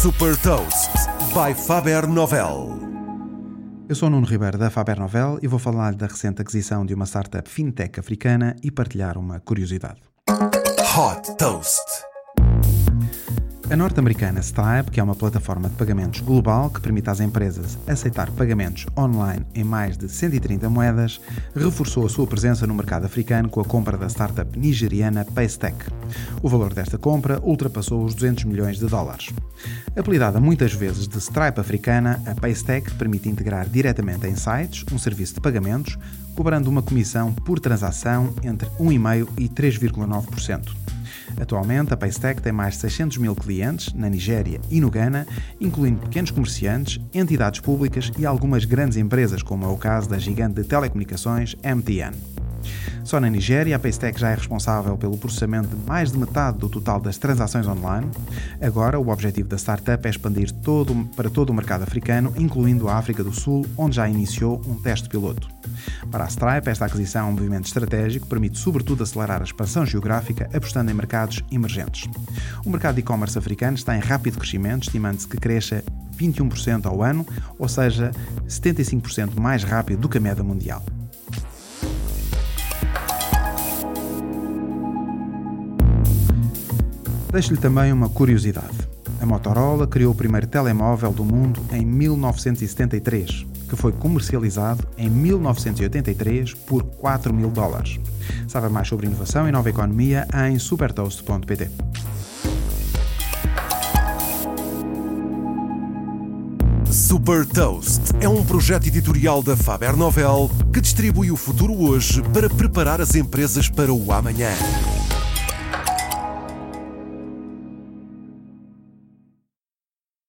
Super Toast by Faber Novel. Eu sou o Nuno Ribeiro da Faber Novel e vou falar da recente aquisição de uma startup fintech africana e partilhar uma curiosidade. Hot Toast. A norte-americana Stripe, que é uma plataforma de pagamentos global que permite às empresas aceitar pagamentos online em mais de 130 moedas, reforçou a sua presença no mercado africano com a compra da startup nigeriana Paystack. O valor desta compra ultrapassou os 200 milhões de dólares. Apelidada muitas vezes de Stripe africana, a Paystack permite integrar diretamente em sites um serviço de pagamentos, cobrando uma comissão por transação entre 1,5% e 3,9%. Atualmente, a Paystack tem mais de 600 mil clientes na Nigéria e no Ghana, incluindo pequenos comerciantes, entidades públicas e algumas grandes empresas, como é o caso da gigante de telecomunicações MTN. Só na Nigéria, a Paystack já é responsável pelo processamento de mais de metade do total das transações online. Agora, o objetivo da startup é expandir todo, para todo o mercado africano, incluindo a África do Sul, onde já iniciou um teste piloto. Para a Stripe, esta aquisição é um movimento estratégico permite, sobretudo, acelerar a expansão geográfica, apostando em mercados emergentes. O mercado de e-commerce africano está em rápido crescimento, estimando-se que cresça 21% ao ano, ou seja, 75% mais rápido do que a média mundial. Deixo-lhe também uma curiosidade. A Motorola criou o primeiro telemóvel do mundo em 1973, que foi comercializado em 1983 por 4 mil dólares. Sabe mais sobre inovação e nova economia em supertoast.pt. Super Toast é um projeto editorial da Faber Novel que distribui o futuro hoje para preparar as empresas para o amanhã.